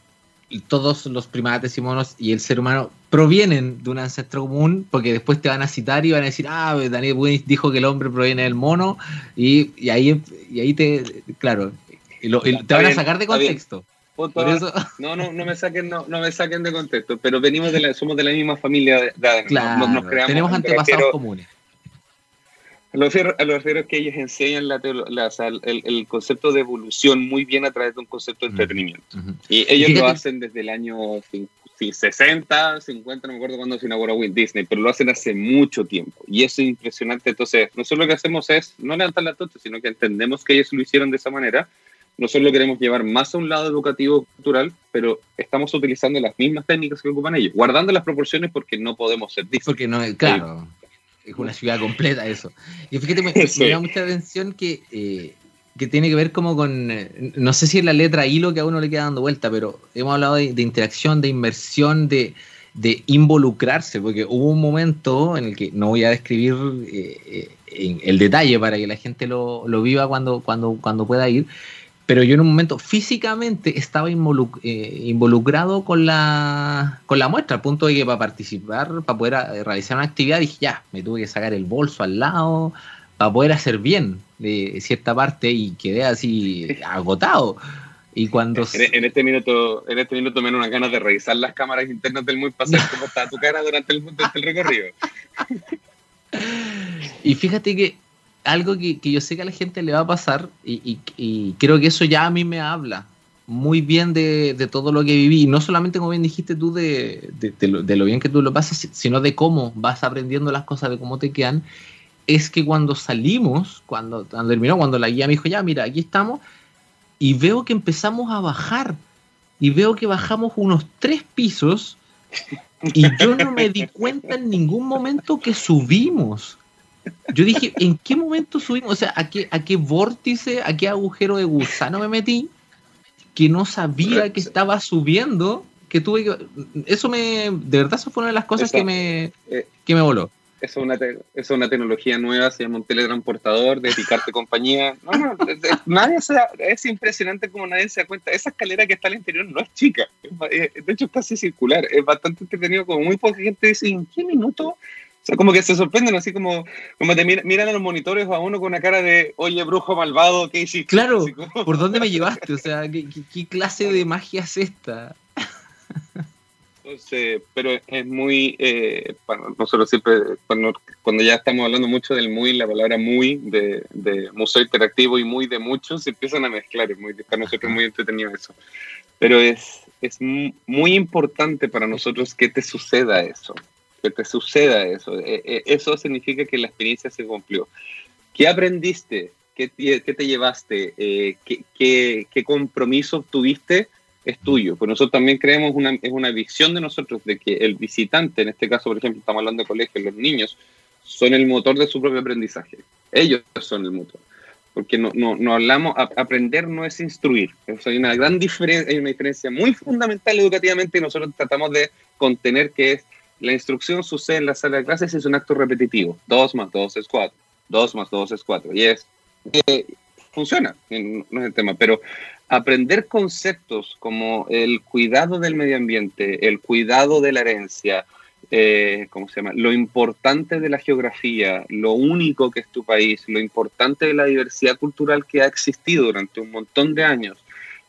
todos los primates y monos y el ser humano provienen de un ancestro común, porque después te van a citar y van a decir, ah, Daniel Buenis dijo que el hombre proviene del mono, y, y ahí, y ahí te, claro, te van a sacar de contexto. No, no, no me saquen, no, no, me saquen de contexto, pero venimos de la, somos de la misma familia de, claro, nos, creamos tenemos antepasados comunes. Lo refiero, lo refiero es que ellos enseñan la, el, el, concepto de evolución muy bien a través de un concepto de entretenimiento. Y ellos lo hacen desde el año 60, 50, no me acuerdo cuándo se inauguró Walt Disney, pero lo hacen hace mucho tiempo. Y eso es impresionante. Entonces, nosotros lo que hacemos es no levantar la tonta, sino que entendemos que ellos lo hicieron de esa manera. Nosotros lo queremos llevar más a un lado educativo cultural, pero estamos utilizando las mismas técnicas que ocupan ellos, guardando las proporciones porque no podemos ser Disney. Porque no, claro es una ciudad completa eso. Y fíjate, me, me da mucha atención que, eh, que tiene que ver como con, eh, no sé si es la letra hilo que a uno le queda dando vuelta, pero hemos hablado de, interacción, de inmersión, de, de, involucrarse, porque hubo un momento en el que no voy a describir eh, en el detalle para que la gente lo, lo viva cuando, cuando, cuando pueda ir, pero yo en un momento físicamente estaba eh, involucrado con la, con la muestra, al punto de que para participar, para poder eh, realizar una actividad, dije, ya, me tuve que sacar el bolso al lado para poder hacer bien de cierta parte y quedé así agotado. Y cuando... En, este minuto, en este minuto me dan unas ganas de revisar las cámaras internas del muy para cómo está tu cara durante el, durante el recorrido. y fíjate que algo que, yo sé que a la gente le va a pasar y, creo que eso ya a mí me habla muy bien de, todo lo que viví, y no solamente como bien dijiste tú de, lo, bien que tú lo pasas, sino de cómo vas aprendiendo las cosas, de cómo te quedan, es que cuando salimos, cuando, cuando terminó, cuando la guía me dijo, ya, mira, aquí estamos, y veo que empezamos a bajar, y veo que bajamos unos tres pisos, y yo no me di cuenta en ningún momento que subimos. Yo dije, ¿en qué momento subimos? O sea, ¿a qué, a qué vórtice, a qué agujero de gusano me metí? Que no sabía que estaba subiendo, que tuve que... Eso me... De verdad, eso fue una de las cosas que me, eh, que me voló. Es una, es una tecnología nueva, se llama un teletransportador de picarte compañía. No, no, nadie se es impresionante como nadie se da cuenta. Esa escalera que está al interior no es chica, de hecho es casi circular, es bastante entretenido, como muy poca gente dice, ¿en qué minuto como que se sorprenden, así como, como te miran a los monitores a uno con una cara de, oye, brujo malvado, ¿qué hiciste? Claro, ¿por dónde me llevaste? O sea, ¿qué, qué, clase de magia es esta? Entonces, pero es muy, eh, nosotros siempre, cuando, cuando, ya estamos hablando mucho del muy, la palabra muy, de, de museo interactivo y muy de muchos, se empiezan a mezclar, es muy, para nosotros es muy entretenido eso. Pero es, es muy importante para nosotros que te suceda eso que te suceda eso. E, e, eso significa que la experiencia se cumplió. ¿Qué aprendiste? ¿Qué, te llevaste? Eh, ¿qué, qué, compromiso tuviste? Es tuyo. Pues nosotros también creemos, una, es una visión de nosotros de que el visitante, en este caso, por ejemplo, estamos hablando de colegios, los niños, son el motor de su propio aprendizaje. Ellos son el motor. Porque no, no, no hablamos, aprender no es instruir. hay una gran diferencia, hay una diferencia muy fundamental educativamente y nosotros tratamos de contener que es la instrucción sucede en la sala de clases es un acto repetitivo. 2 más 2 es 4. 2 más 2 es 4. Y es, eh, funciona, no es el tema, pero aprender conceptos como el cuidado del medio ambiente, el cuidado de la herencia, eh, ¿cómo se llama? Lo importante de la geografía, lo único que es tu país, lo importante de la diversidad cultural que ha existido durante un montón de años,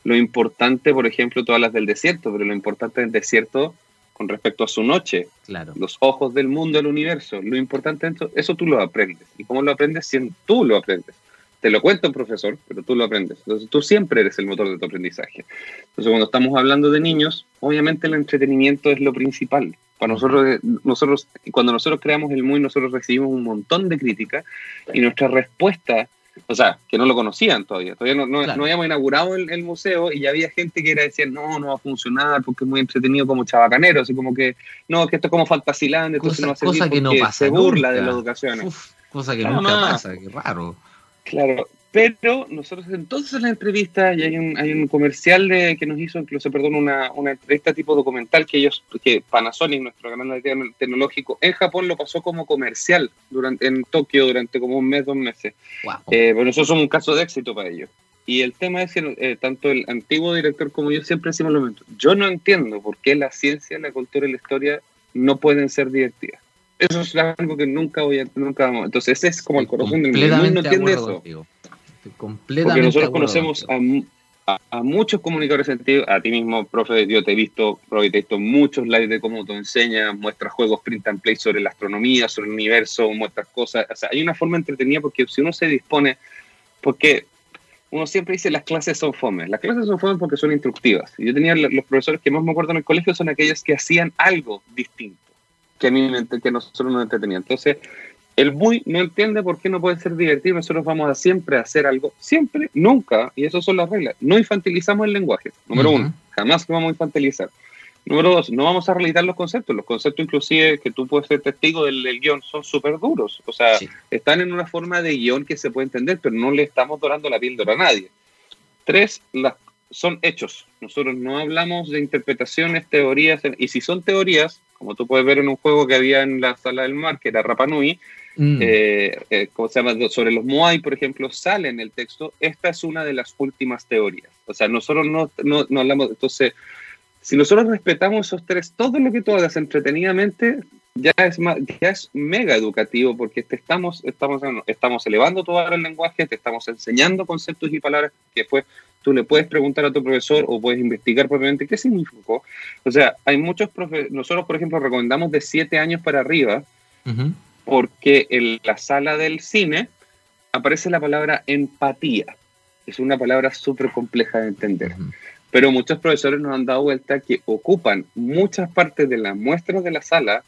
lo importante, por ejemplo, todas las del desierto, pero lo importante del desierto con respecto a su noche, claro. los ojos del mundo, el universo, lo importante es eso, eso tú lo aprendes. ¿Y cómo lo aprendes? Si tú lo aprendes. Te lo cuenta un profesor, pero tú lo aprendes. Entonces tú siempre eres el motor de tu aprendizaje. Entonces cuando estamos hablando de niños, obviamente el entretenimiento es lo principal. Para nosotros, nosotros, cuando nosotros creamos el MUI, nosotros recibimos un montón de críticas y nuestra respuesta o sea, que no lo conocían todavía, todavía no, no, no habíamos inaugurado el, el, museo y ya había gente que era decir, no, no va a funcionar porque es muy entretenido como chabacanero, así como que, no, que esto es como Fantasyland, entonces cosa, no hace cosa que no pasa se burla nunca. de la educación. Uf, cosa que nunca pasa, qué raro. Claro, pero nosotros entonces en la entrevista, y hay un, hay un comercial de, que nos hizo, incluso, perdón, una, una entrevista tipo documental que ellos, que Panasonic, nuestro canal tecnológico, en Japón lo pasó como comercial durante, en Tokio durante como un mes, dos meses. Wow. Eh, bueno, eso es un caso de éxito para ellos. Y el tema es que eh, tanto el antiguo director como yo siempre decimos lo mismo. Yo no entiendo por qué la ciencia, la cultura y la historia no pueden ser divertidas. Eso es algo que nunca voy a, nunca vamos. Entonces ese es como el corazón del mundo. No entiende eso. Contigo. Completamente Porque nosotros conocemos a, a, a, muchos comunicadores científicos, a ti mismo, profe, yo te he visto, profe, te he visto muchos lives de cómo tú enseñas, muestras juegos print and play sobre la astronomía, sobre el universo, muestras cosas. O sea, hay una forma entretenida porque si uno se dispone, porque uno siempre dice las clases son fome. Las clases son fome porque son instructivas. Yo tenía los profesores que más me acuerdo en el colegio son aquellos que hacían algo distinto que a mí que nosotros nos entretenía. Entonces, el muy no entiende por qué no puede ser divertido. Nosotros vamos a siempre hacer algo, siempre, nunca, y esas son las reglas. No infantilizamos el lenguaje, número uh -huh. uno, jamás vamos a infantilizar. Número dos, no vamos a realizar los conceptos. Los conceptos, inclusive, que tú puedes ser testigo del, del guion, son súper duros. O sea, sí. están en una forma de guion que se puede entender, pero no le estamos dorando la píldora a nadie. Tres, las, son hechos. Nosotros no hablamos de interpretaciones, teorías, y si son teorías, como tú puedes ver en un juego que había en la sala del mar, que era Rapa Nui, mm. eh, eh, ¿cómo se llama? Sobre los Moai, por ejemplo, sale en el texto, esta es una de las últimas teorías. O sea, nosotros no, no, no hablamos, entonces, si nosotros respetamos esos tres, todo lo que tú hagas entretenidamente, ya es, más, ya es mega educativo porque te estamos, estamos, estamos elevando todo el lenguaje, te estamos enseñando conceptos y palabras que fue tú le puedes preguntar a tu profesor o puedes investigar propiamente qué significó. O sea, hay muchos profesores, nosotros por ejemplo recomendamos de siete años para arriba, uh -huh. Porque en la sala del cine aparece la palabra empatía. Es una palabra súper compleja de entender. Uh -huh. Pero muchos profesores nos han dado vuelta que ocupan muchas partes de las muestras de la sala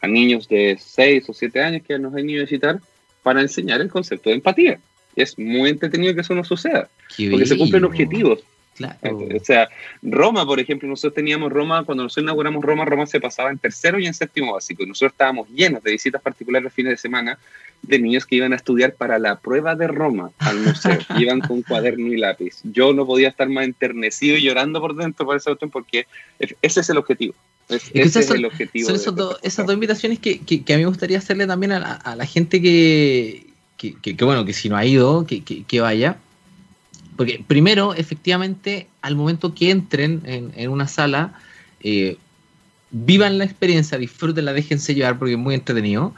a niños de 6 o 7 años que nos han ido a visitar para enseñar el concepto de empatía es muy entretenido que eso no suceda, Qué porque se cumplen objetivos. Claro. O sea, Roma, por ejemplo, nosotros teníamos Roma, cuando nosotros inauguramos Roma, Roma se pasaba en tercero y en séptimo básico, y nosotros estábamos llenos de visitas particulares fines de semana de niños que iban a estudiar para la prueba de Roma al museo, iban con cuaderno y lápiz. Yo no podía estar más enternecido y llorando por dentro por esa cuestión, porque ese es el objetivo. Es, ese esas es son, el objetivo. Son esos do, esas dos invitaciones que, que, que, a mí me gustaría hacerle también a la, a la gente que, bueno, que si no ha ido, que vaya. Porque primero, efectivamente, al momento que entren en, una sala, eh, vivan la experiencia, disfrútenla, déjense llevar porque es muy entretenido.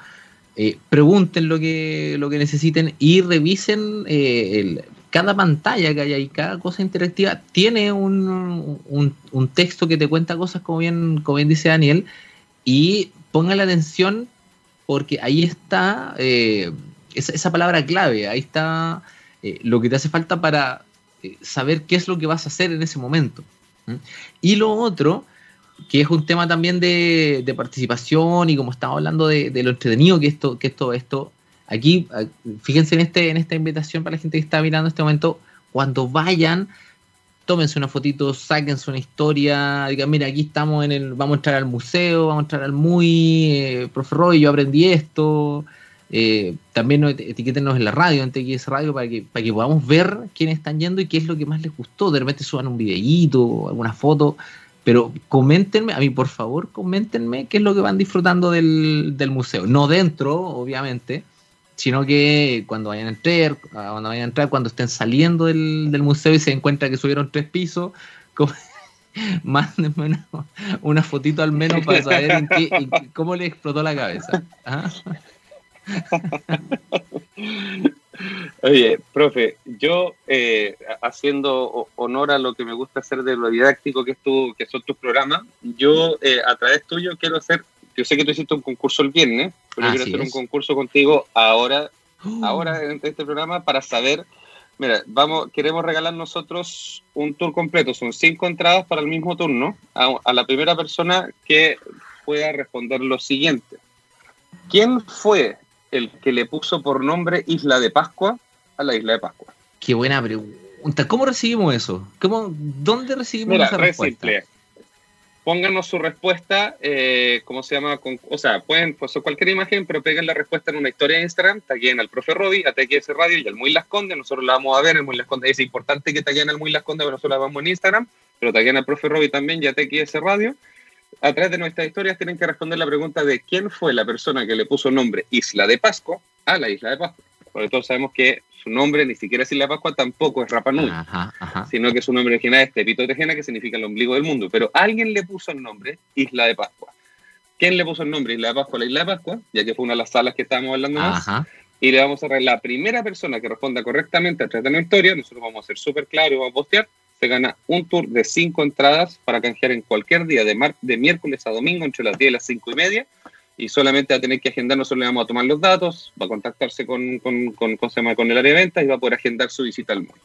Eh, pregunten lo que, lo que necesiten y revisen eh, cada pantalla que hay ahí, cada cosa interactiva tiene un, un, texto que te cuenta cosas como bien, como bien dice Daniel y pongan la atención porque ahí está eh, esa, palabra clave, ahí está eh, lo que te hace falta para eh, saber qué es lo que vas a hacer en ese momento. Y lo otro, que es un tema también de, participación y como estamos hablando de, de, lo entretenido que, esto, que es todo esto, aquí, fíjense en, este, en esta invitación para la gente que está mirando este momento, cuando vayan, tómense una fotito, sáquense una historia, digan, mira, aquí estamos en el, vamos a entrar al museo, vamos a entrar al MUI, eh, profe Roy, yo aprendí esto, eh, también etiquétenos en la radio, en TX Radio, para que, para que podamos ver quiénes están yendo y qué es lo que más les gustó, de repente suban un videíto, alguna foto, pero coméntenme, a mí por favor, coméntenme qué es lo que van disfrutando del, del museo, no dentro, obviamente, sino que cuando vayan a entrar, cuando vayan a entrar, cuando estén saliendo del, del museo y se encuentran que subieron tres pisos, como, mándenme una, fotito al menos para saber en qué, cómo le explotó la cabeza. ¿Ah? Oye, profe, yo eh, haciendo honor a lo que me gusta hacer de lo didáctico que, es tu, que son tus programas, yo eh, a través tuyo quiero hacer, yo sé que tú hiciste un concurso el viernes, pero quiero hacer un concurso contigo ahora, ahora en este programa para saber, mira, vamos, queremos regalar nosotros un tour completo, son cinco entradas para el mismo turno, a la primera persona que pueda responder lo siguiente. ¿Quién fue el que le puso por nombre Isla de Pascua a la Isla de Pascua? Qué buena pregunta. ¿Cómo recibimos eso? ¿Cómo, ¿Dónde recibimos esa respuesta? Simple. Pónganos su respuesta, eh, ¿cómo se llama? o sea, pueden pues, cualquier imagen, pero peguen la respuesta en una historia de Instagram, taguen al profe Robbie, a TQS Radio y al Muy Las Condes. Nosotros la vamos a ver, el Muy Las Condes es importante que taguen al Muy Las Condes, pero nosotros la vamos en Instagram, pero taguen al profe Robbie también y a TQS Radio a través de nuestras historias tienen que responder la pregunta de quién fue la persona que le puso nombre Isla de Pascua a la Isla de Pascua. Porque todos sabemos que su nombre ni siquiera es Isla de Pascua, tampoco es Rapa Nui, sino que su nombre original es Tepito Tejena, que significa el ombligo del mundo. Pero alguien le puso el nombre Isla de Pascua. ¿Quién le puso el nombre Isla de Pascua a la Isla de Pascua? Ya que fue una de las salas que estábamos hablando más. Y le vamos a dar la primera persona que responda correctamente a través de la historia. Nosotros vamos a ser súper claros vamos a postear se gana un tour de cinco entradas para canjear en cualquier día de, mar de miércoles a domingo entre las 10 y las 5 y media. Y solamente va a tener que agendar, nosotros le vamos a tomar los datos, va a contactarse con, con, con, con, el área de ventas y va a poder agendar su visita al mall.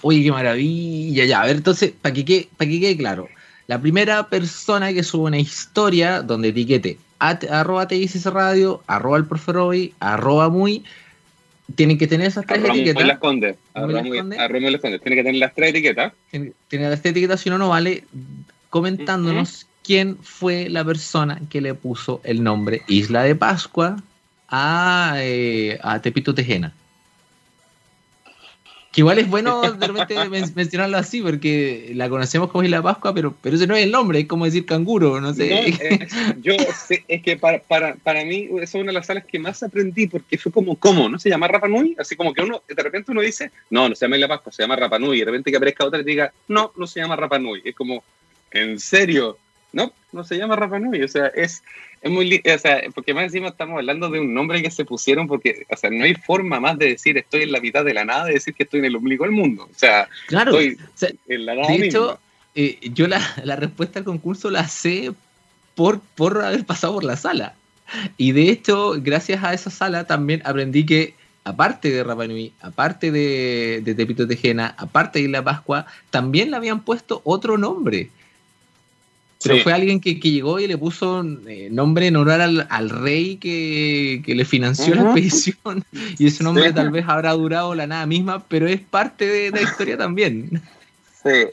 Oye, qué maravilla. Ya, a ver, entonces, para que, quede, que quede claro, la primera persona que sube una historia donde etiquete arroba te radio, arroba el profe Robbie, arroba muy, tienen que tener esas tres etiquetas. Las Condes. Las Condes. Tiene que tener las tres etiquetas. Tiene, las tres etiquetas, si no, no vale comentándonos quién fue la persona que le puso el nombre Isla de Pascua a, eh, a Tepito Tejena. Que igual es bueno de repente mencionarlo así, porque la conocemos como Isla Pascua, pero, pero ese no es el nombre, es como decir canguro, no sé. Eh, yo sé, es que para, para, para mí es una de las salas que más aprendí, porque fue como, ¿cómo? ¿No se llama Rapa Nui? Así como que uno, de repente uno dice, no, no se llama Isla Pascua, se llama Rapa Nui, y de repente que aparezca otra y diga, no, no se llama Rapa Nui. Es como, ¿en serio? No, no se llama Rapa Nui, o sea, es es muy o sea, porque más encima estamos hablando de un nombre que se pusieron porque, o sea, no hay forma más de decir estoy en la mitad de la nada de decir que estoy en el ombligo del mundo. O sea, claro, estoy en la nada. De hecho, eh, yo la, la, respuesta al concurso la sé por, por haber pasado por la sala. Y de hecho, gracias a esa sala también aprendí que aparte de Rapanui, aparte de, de Tepito Tejena, aparte de Isla Pascua, también le habían puesto otro nombre. Pero fue alguien que, llegó y le puso eh, nombre en honor al, rey que, le financió la expedición. Y ese nombre tal vez habrá durado la nada misma, pero es parte de, la historia también. Sí.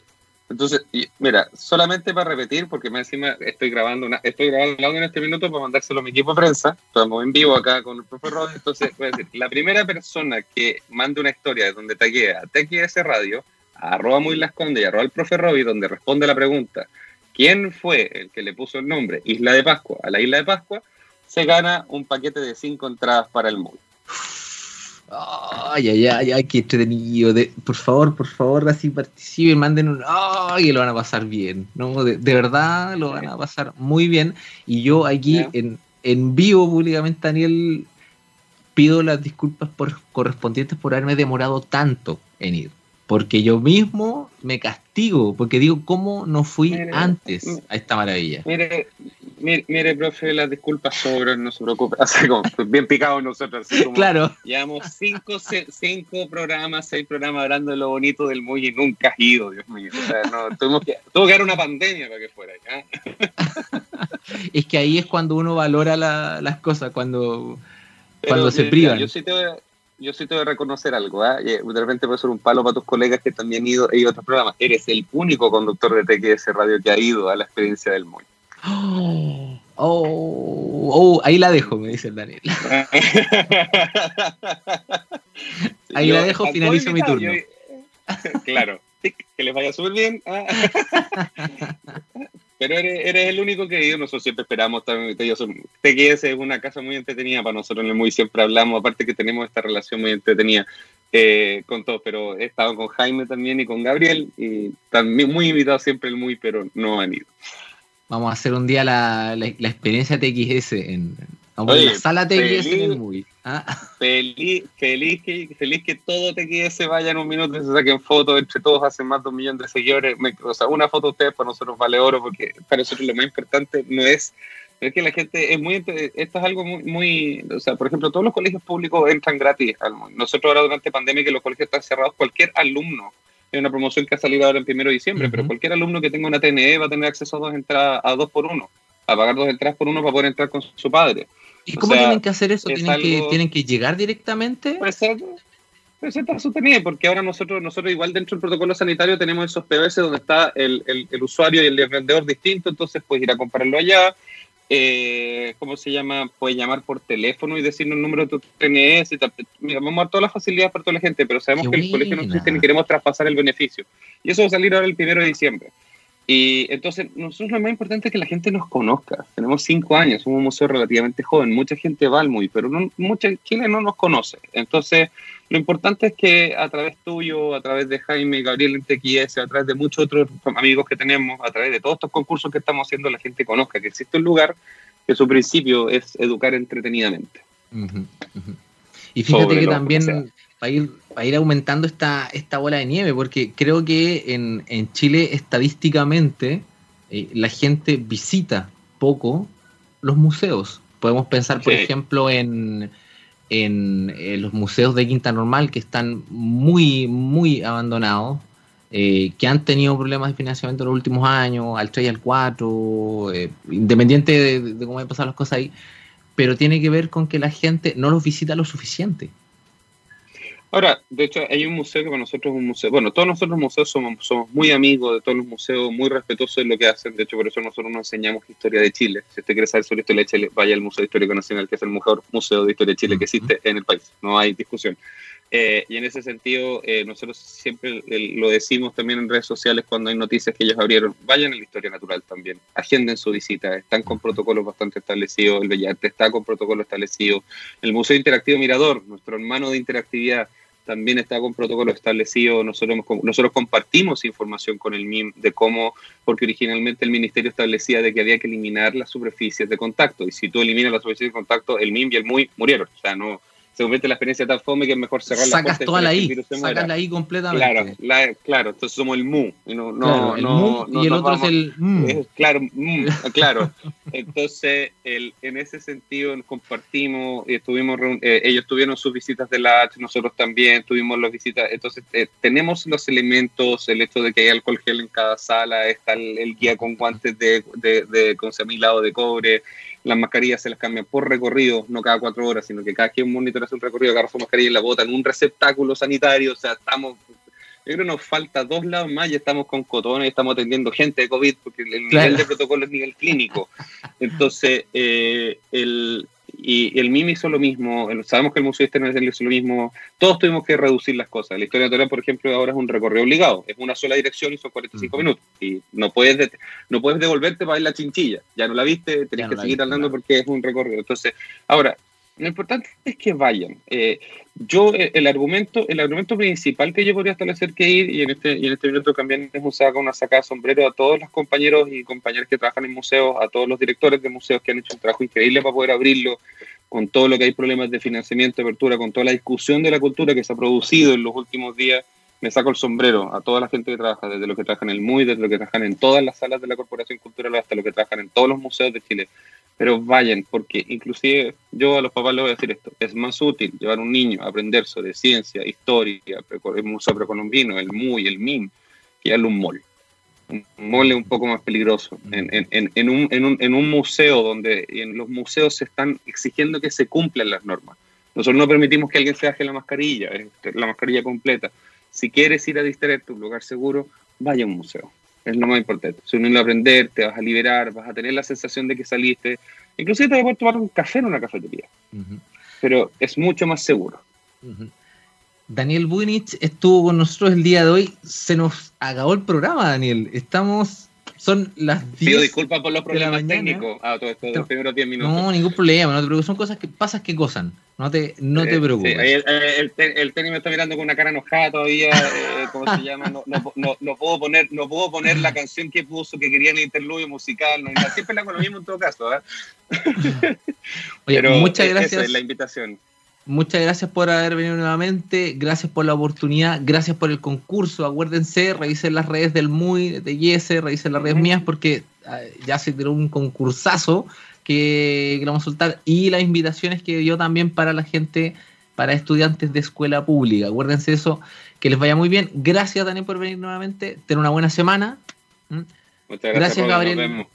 Entonces, mira, solamente para repetir, porque más encima estoy grabando una, estoy grabando el audio en este minuto para mandárselo a mi equipo de prensa. Estamos en vivo acá con el profe Rod. Entonces, voy a decir, la primera persona que mande una historia donde taguea a TXS Radio, a arroba muy las conde y arroba el profe Robbie, donde responde la pregunta quién fue el que le puso el nombre Isla de Pascua a la Isla de Pascua, se gana un paquete de cinco entradas para el mall. Ay, ay, ay, ay, qué entretenido. De, por favor, por favor, así participen, manden un. ¡Ay! lo van a pasar bien. ¿no? De, verdad lo van a pasar muy bien. Y yo aquí en, en vivo, públicamente, Daniel, pido las disculpas por, correspondientes por haberme demorado tanto en ir porque yo mismo me castigo, porque digo, ¿cómo no fui antes a esta maravilla? Mire, mire, profe, las disculpas sobran, no se preocupe, así como, bien picados nosotros. claro. Llevamos cinco, cinco programas, seis programas hablando de lo bonito del muy y nunca has ido, Dios mío. O sea, no, tuvimos que, tuvo que haber una pandemia para que fuera. es que ahí es cuando uno valora las cosas, cuando, cuando se privan. Yo sí te voy a, yo sí te voy a reconocer algo, ¿eh? de repente puede ser un palo para tus colegas que también han ido, a otros programas. Eres el único conductor de TQS Radio que ha ido a la experiencia del Moy. Oh, oh, ahí la dejo, me dice el Daniel. ahí la dejo, finalizo mi turno. claro, que les vaya súper bien. Pero eres, el único que ido, nosotros siempre esperamos, TQS es una casa muy entretenida para nosotros en el MUI, siempre hablamos, aparte que tenemos esta relación muy entretenida eh, con todos, pero he estado con Jaime también y con Gabriel, y también muy invitados siempre el MUI, pero no han ido. Vamos a hacer un día la, la, experiencia TXS en, Vamos a la sala en el movie. ¿ah? Feliz, feliz, que, feliz que todo TQS vaya en un minuto y se saquen fotos entre todos, hacen más de un millón de seguidores. o sea, una foto de ustedes para nosotros vale oro, porque para nosotros lo más importante no es es que la gente es muy esto es algo muy, muy, o sea por ejemplo todos los colegios públicos entran gratis nosotros ahora durante pandemia que los colegios están cerrados cualquier alumno hay una promoción que ha salido ahora en primero de diciembre pero cualquier alumno que tenga una TNE va a tener acceso a dos entradas a dos por uno a pagar dos entradas por uno para poder entrar con su padre ¿y cómo tienen que hacer eso? ¿Tienen, que, ¿Tienen que llegar directamente? Pues, pues está su TNE, porque ahora nosotros, nosotros igual dentro del protocolo sanitario tenemos esos PBS donde está el, el, el usuario y el vendedor distinto, entonces puedes ir a comprarlo allá, eh, ¿cómo se llama? Puedes llamar por teléfono y decirnos el número de tu TNS. Mira, vamos a dar todas las facilidades para toda la gente, pero sabemos que el colegio no existe ni queremos traspasar el beneficio. Y eso va a salir ahora el primero de diciembre. Y entonces, nosotros lo más importante es que la gente nos conozca. Tenemos cinco años, somos un museo relativamente joven, mucha gente va al MUI, pero no, mucha Chile no nos conoce. Entonces, lo importante es que a través tuyo, a través de Jaime, Gabriel en TQS, a través de muchos otros amigos que tenemos, a través de todos estos concursos que estamos haciendo, la gente conozca que existe un lugar que su principio es educar entretenidamente. Y fíjate que también va a ir, a ir aumentando esta, esta bola de nieve, porque creo que en, en Chile estadísticamente eh, la gente visita poco los museos. Podemos pensar, por ejemplo, en en, los museos de Quinta Normal que están muy, muy abandonados, eh, que han tenido problemas de financiamiento en los últimos años, al 3 y al 4, eh, independiente de, de, cómo han pasado las cosas ahí, pero tiene que ver con que la gente no los visita lo suficiente. Ahora, de hecho, hay un museo que para nosotros es un museo, bueno, todos nosotros los museos somos, somos muy amigos de todos los museos, muy respetuosos de lo que hacen, de hecho, por eso nosotros nos enseñamos historia de Chile. Si usted quiere saber sobre historia de Chile, vaya al Museo Histórico Nacional, que es el mejor museo de historia de Chile que existe en el país, no hay discusión. Eh, y en ese sentido, eh, nosotros siempre lo decimos también en redes sociales cuando hay noticias que ellos abrieron, vayan a la historia natural también, agenden su visita, están con protocolos bastante establecidos, el Bellarte está con protocolo establecido, el Museo Interactivo Mirador, nuestro hermano de interactividad, también está con protocolo establecido. Nosotros, nosotros compartimos información con el MIM de cómo, porque originalmente el ministerio establecía de que había que eliminar las superficies de contacto. Y si tú eliminas las superficies de contacto, el MIM y el MUI murieron. O sea, no, se convierte la experiencia tan fome que es mejor cerrar la puerta. toda la I, sacas la I completamente. Claro, claro, entonces somos el MU. Y, no, no, el no, y el otro es el M. claro, claro. Entonces, el, en ese sentido compartimos, y estuvimos, eh, ellos tuvieron sus visitas de la H, nosotros también tuvimos las visitas. Entonces, eh, tenemos los elementos, el hecho de que hay alcohol gel en cada sala, está el, guía con guantes de, de, de, con semilado de cobre, las mascarillas se las cambian por recorrido, no cada cuatro horas, sino que cada que un monitor hace un recorrido, agarra su mascarilla y la bota en un receptáculo sanitario. O sea, estamos. Yo creo que nos falta dos lados más y estamos con cotones y estamos atendiendo gente de COVID porque el nivel de protocolo es nivel clínico. Entonces, eh, el, y, el MIM hizo lo mismo, sabemos que el Museo Externo hizo lo mismo, todos tuvimos que reducir las cosas. La historia natural, por ejemplo, ahora es un recorrido obligado, es una sola dirección y son 45 minutos. Y no puedes, no puedes devolverte para ver la chinchilla, ya no la viste, tenés que seguir andando porque es un recorrido. Entonces, ahora, lo importante es que vayan. Eh, yo, eh, el argumento, el argumento principal que yo podría establecer que ir, y en este, y en este minuto también es un saca, una sacada de sombrero a todos los compañeros y compañeras que trabajan en museos, a todos los directores de museos que han hecho un trabajo increíble para poder abrirlo, con todo lo que hay problemas de financiamiento, de apertura, con toda la discusión de la cultura que se ha producido en los últimos días, me saco el sombrero a toda la gente que trabaja, desde los que trabajan en el MUI, desde los que trabajan en todas las salas de la Corporación Cultural hasta los que trabajan en todos los museos de Chile pero vayan, porque inclusive yo a los papás les voy a decir esto, es más útil llevar a un niño a aprender sobre ciencia, historia, el museo precolombino, el MUI, el MIM, que llevarle un mall. Un mall es un poco más peligroso. En, en, en, un, un, en, un, museo donde en los museos se están exigiendo que se cumplan las normas. Nosotros no permitimos que alguien se baje la mascarilla, la mascarilla completa. Si quieres ir a distraerte a un lugar seguro, vaya a un museo es lo más importante. Si uno a aprender, te vas a liberar, vas a tener la sensación de que saliste. Inclusive te vas a poder tomar un café en una cafetería. Pero es mucho más seguro. Daniel Buinich estuvo con nosotros el día de hoy. Se nos acabó el programa, Daniel. Estamos son las 10. Pido disculpas por los problemas técnicos. Ah, todo esto, los primeros 10 minutos. No, ningún problema, no te preocupes. Son cosas que pasas que gozan. No te, no te preocupes. Sí, el, el, el, tenis me está mirando con una cara enojada todavía. Eh, ¿Cómo se llama? No, no, no, no, puedo poner, no puedo poner la canción que puso, que quería en el interludio musical. No, siempre la con lo mismo en todo caso. ¿eh? Oye, Pero muchas gracias. Esa es la invitación. Muchas gracias por haber venido nuevamente, gracias por la oportunidad, gracias por el concurso. Acuérdense, revisen las redes del MUI, de Yese, revisen las redes mías porque ah, ya se tiró un concursazo que, que vamos a soltar y las invitaciones que dio también para la gente, para estudiantes de escuela pública. Acuérdense eso, que les vaya muy bien. Gracias, Daniel, por venir nuevamente. Ten una buena semana. Muchas gracias, Gabriel.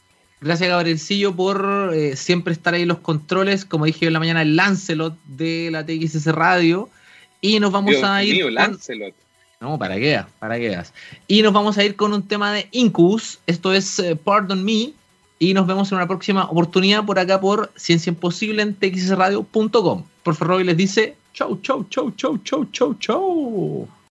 Gracias, Gabrielcillo, por eh, siempre estar ahí en los controles. Como dije en la mañana, el Lancelot de la TXS Radio. Y nos vamos a ir. Lancelot. No, para qué, para qué. Y nos vamos a ir con un tema de Incus. Esto es eh, Pardon Me. Y nos vemos en una próxima oportunidad por acá por Ciencia Imposible en txsradio.com. Por favor, les dice chau, chau, chau, chau, chau, chau, chau.